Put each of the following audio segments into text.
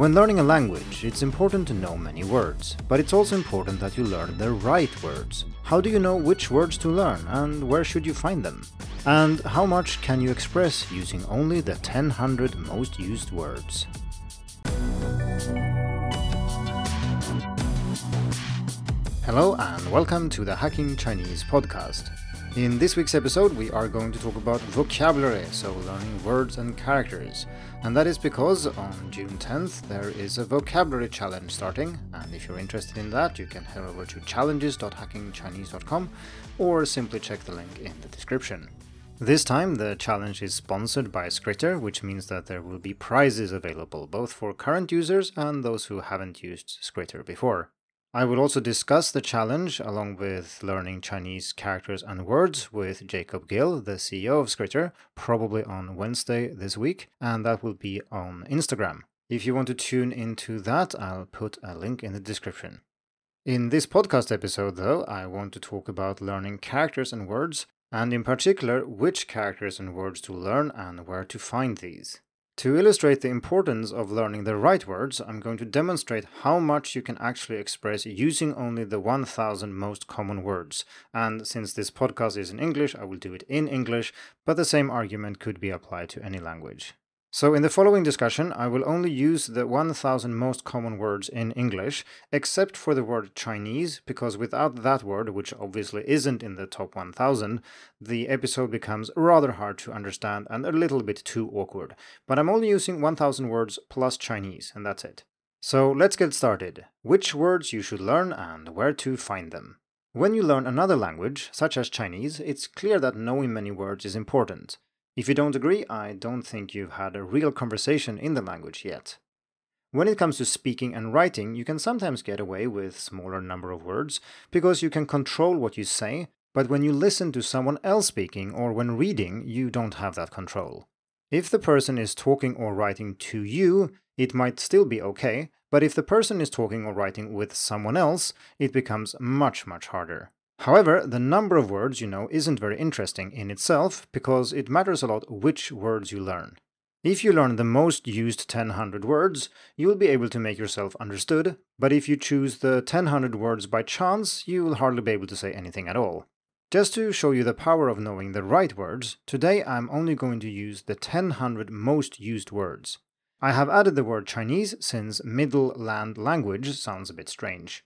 When learning a language, it's important to know many words, but it's also important that you learn the right words. How do you know which words to learn and where should you find them? And how much can you express using only the 1000 most used words? Hello and welcome to the Hacking Chinese podcast. In this week's episode, we are going to talk about vocabulary, so learning words and characters. And that is because on June 10th there is a vocabulary challenge starting, and if you're interested in that, you can head over to challenges.hackingchinese.com or simply check the link in the description. This time, the challenge is sponsored by Skritter, which means that there will be prizes available both for current users and those who haven't used Skritter before. I will also discuss the challenge along with learning Chinese characters and words with Jacob Gill, the CEO of Skritter, probably on Wednesday this week, and that will be on Instagram. If you want to tune into that, I'll put a link in the description. In this podcast episode, though, I want to talk about learning characters and words, and in particular, which characters and words to learn and where to find these. To illustrate the importance of learning the right words, I'm going to demonstrate how much you can actually express using only the 1000 most common words. And since this podcast is in English, I will do it in English, but the same argument could be applied to any language. So, in the following discussion, I will only use the 1000 most common words in English, except for the word Chinese, because without that word, which obviously isn't in the top 1000, the episode becomes rather hard to understand and a little bit too awkward. But I'm only using 1000 words plus Chinese, and that's it. So, let's get started. Which words you should learn and where to find them. When you learn another language, such as Chinese, it's clear that knowing many words is important. If you don't agree, I don't think you've had a real conversation in the language yet. When it comes to speaking and writing, you can sometimes get away with smaller number of words because you can control what you say, but when you listen to someone else speaking or when reading, you don't have that control. If the person is talking or writing to you, it might still be okay, but if the person is talking or writing with someone else, it becomes much, much harder. However, the number of words you know isn't very interesting in itself because it matters a lot which words you learn. If you learn the most used 1000 words, you'll be able to make yourself understood, but if you choose the 1000 words by chance, you will hardly be able to say anything at all. Just to show you the power of knowing the right words, today I'm only going to use the 1000 most used words. I have added the word Chinese since middle land language sounds a bit strange.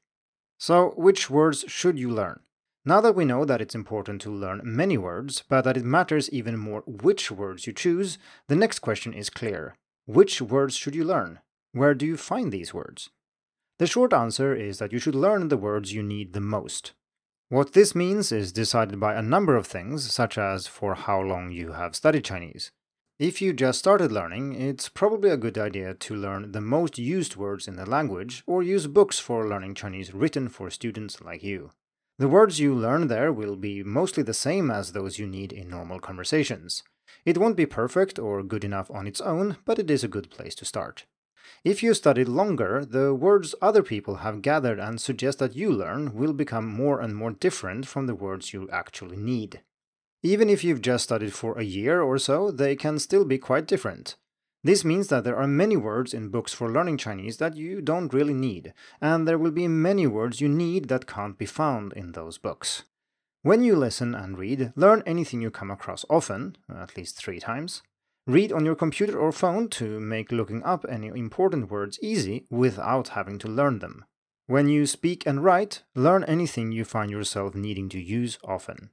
So, which words should you learn? Now that we know that it's important to learn many words, but that it matters even more which words you choose, the next question is clear. Which words should you learn? Where do you find these words? The short answer is that you should learn the words you need the most. What this means is decided by a number of things, such as for how long you have studied Chinese. If you just started learning, it's probably a good idea to learn the most used words in the language or use books for learning Chinese written for students like you. The words you learn there will be mostly the same as those you need in normal conversations. It won't be perfect or good enough on its own, but it is a good place to start. If you study longer, the words other people have gathered and suggest that you learn will become more and more different from the words you actually need. Even if you've just studied for a year or so, they can still be quite different. This means that there are many words in books for learning Chinese that you don't really need, and there will be many words you need that can't be found in those books. When you listen and read, learn anything you come across often, at least three times. Read on your computer or phone to make looking up any important words easy without having to learn them. When you speak and write, learn anything you find yourself needing to use often.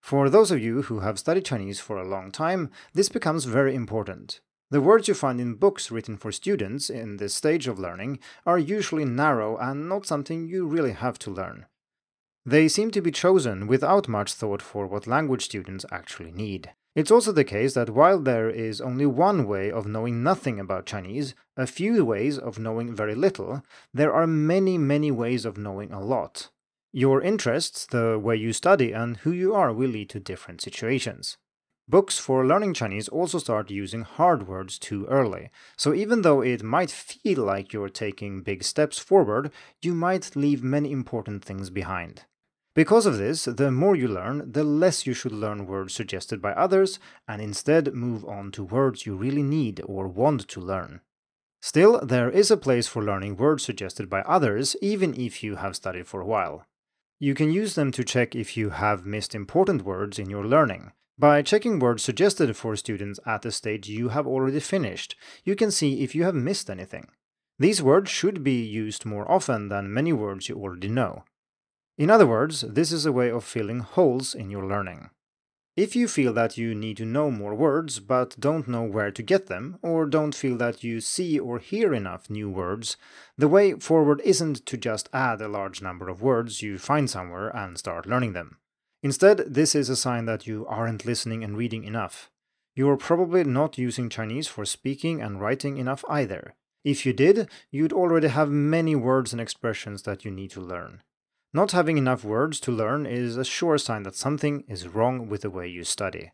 For those of you who have studied Chinese for a long time, this becomes very important. The words you find in books written for students in this stage of learning are usually narrow and not something you really have to learn. They seem to be chosen without much thought for what language students actually need. It's also the case that while there is only one way of knowing nothing about Chinese, a few ways of knowing very little, there are many, many ways of knowing a lot. Your interests, the way you study, and who you are will lead to different situations. Books for learning Chinese also start using hard words too early, so even though it might feel like you're taking big steps forward, you might leave many important things behind. Because of this, the more you learn, the less you should learn words suggested by others, and instead move on to words you really need or want to learn. Still, there is a place for learning words suggested by others, even if you have studied for a while. You can use them to check if you have missed important words in your learning. By checking words suggested for students at the stage you have already finished, you can see if you have missed anything. These words should be used more often than many words you already know. In other words, this is a way of filling holes in your learning. If you feel that you need to know more words but don't know where to get them, or don't feel that you see or hear enough new words, the way forward isn't to just add a large number of words you find somewhere and start learning them. Instead, this is a sign that you aren't listening and reading enough. You are probably not using Chinese for speaking and writing enough either. If you did, you'd already have many words and expressions that you need to learn. Not having enough words to learn is a sure sign that something is wrong with the way you study.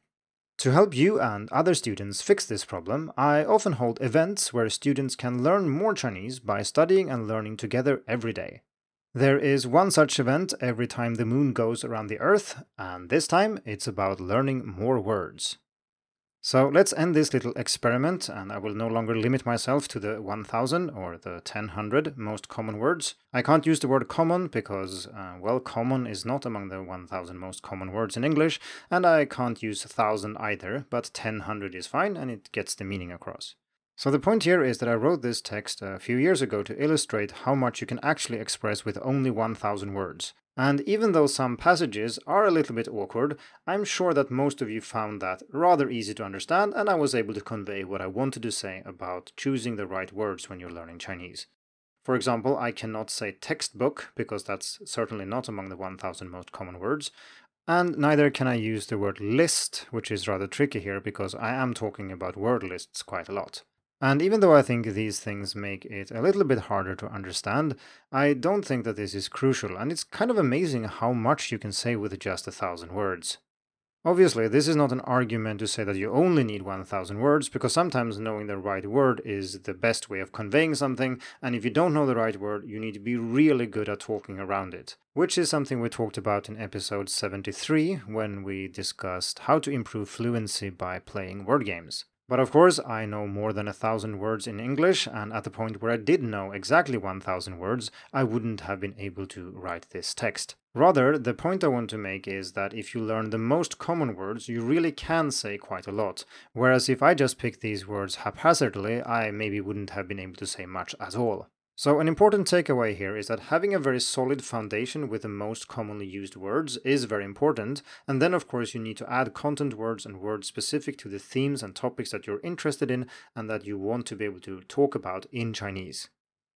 To help you and other students fix this problem, I often hold events where students can learn more Chinese by studying and learning together every day. There is one such event every time the moon goes around the Earth, and this time it's about learning more words. So let's end this little experiment, and I will no longer limit myself to the 1000 or the 1000 most common words. I can't use the word common because, uh, well, common is not among the 1000 most common words in English, and I can't use 1000 either, but 1000 is fine and it gets the meaning across. So the point here is that I wrote this text a few years ago to illustrate how much you can actually express with only 1000 words. And even though some passages are a little bit awkward, I'm sure that most of you found that rather easy to understand and I was able to convey what I wanted to say about choosing the right words when you're learning Chinese. For example, I cannot say textbook because that's certainly not among the 1000 most common words, and neither can I use the word list, which is rather tricky here because I am talking about word lists quite a lot. And even though I think these things make it a little bit harder to understand, I don't think that this is crucial, and it's kind of amazing how much you can say with just a thousand words. Obviously, this is not an argument to say that you only need 1000 words, because sometimes knowing the right word is the best way of conveying something, and if you don't know the right word, you need to be really good at talking around it, which is something we talked about in episode 73 when we discussed how to improve fluency by playing word games. But of course, I know more than a thousand words in English, and at the point where I did know exactly 1000 words, I wouldn't have been able to write this text. Rather, the point I want to make is that if you learn the most common words, you really can say quite a lot. Whereas if I just picked these words haphazardly, I maybe wouldn't have been able to say much at all. So, an important takeaway here is that having a very solid foundation with the most commonly used words is very important, and then, of course, you need to add content words and words specific to the themes and topics that you're interested in and that you want to be able to talk about in Chinese.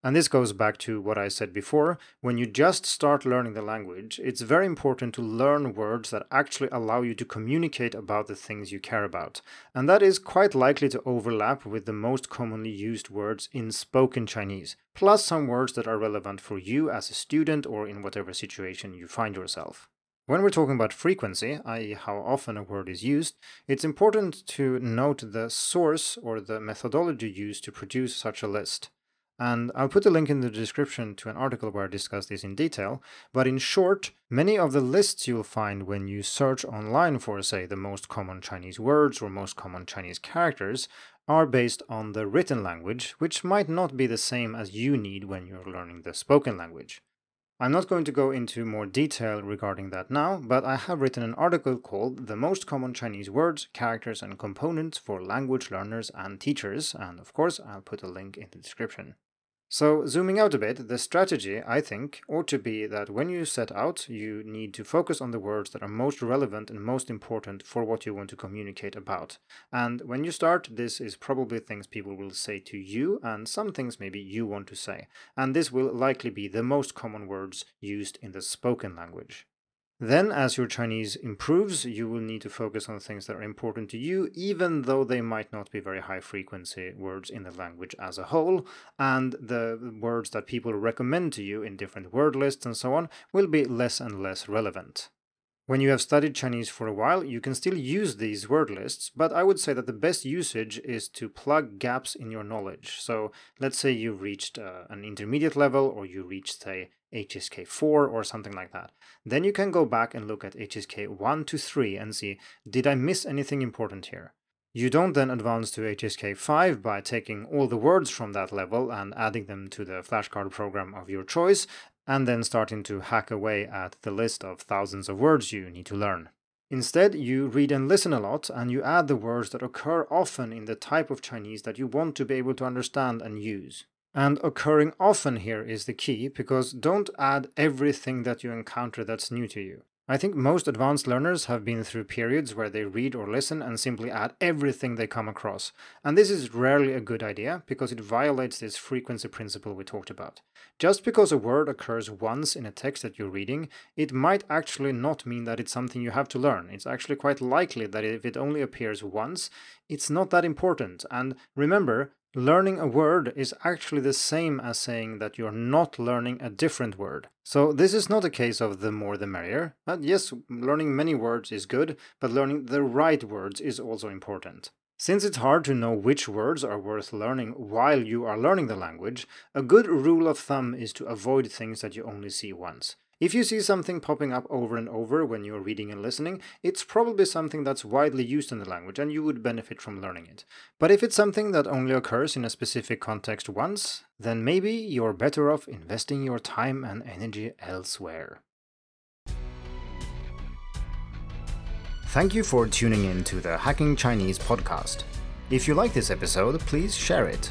And this goes back to what I said before. When you just start learning the language, it's very important to learn words that actually allow you to communicate about the things you care about. And that is quite likely to overlap with the most commonly used words in spoken Chinese, plus some words that are relevant for you as a student or in whatever situation you find yourself. When we're talking about frequency, i.e., how often a word is used, it's important to note the source or the methodology used to produce such a list. And I'll put a link in the description to an article where I discuss this in detail. But in short, many of the lists you'll find when you search online for, say, the most common Chinese words or most common Chinese characters are based on the written language, which might not be the same as you need when you're learning the spoken language. I'm not going to go into more detail regarding that now, but I have written an article called The Most Common Chinese Words, Characters and Components for Language Learners and Teachers, and of course, I'll put a link in the description. So, zooming out a bit, the strategy, I think, ought to be that when you set out, you need to focus on the words that are most relevant and most important for what you want to communicate about. And when you start, this is probably things people will say to you, and some things maybe you want to say. And this will likely be the most common words used in the spoken language. Then, as your Chinese improves, you will need to focus on things that are important to you, even though they might not be very high frequency words in the language as a whole. And the words that people recommend to you in different word lists and so on will be less and less relevant. When you have studied Chinese for a while, you can still use these word lists, but I would say that the best usage is to plug gaps in your knowledge. So let's say you've reached uh, an intermediate level or you reached, say, HSK 4 or something like that. Then you can go back and look at HSK 1 to 3 and see, did I miss anything important here? You don't then advance to HSK 5 by taking all the words from that level and adding them to the flashcard program of your choice, and then starting to hack away at the list of thousands of words you need to learn. Instead, you read and listen a lot, and you add the words that occur often in the type of Chinese that you want to be able to understand and use. And occurring often here is the key because don't add everything that you encounter that's new to you. I think most advanced learners have been through periods where they read or listen and simply add everything they come across. And this is rarely a good idea because it violates this frequency principle we talked about. Just because a word occurs once in a text that you're reading, it might actually not mean that it's something you have to learn. It's actually quite likely that if it only appears once, it's not that important. And remember, Learning a word is actually the same as saying that you're not learning a different word. So, this is not a case of the more the merrier. But yes, learning many words is good, but learning the right words is also important. Since it's hard to know which words are worth learning while you are learning the language, a good rule of thumb is to avoid things that you only see once. If you see something popping up over and over when you're reading and listening, it's probably something that's widely used in the language and you would benefit from learning it. But if it's something that only occurs in a specific context once, then maybe you're better off investing your time and energy elsewhere. Thank you for tuning in to the Hacking Chinese podcast. If you like this episode, please share it.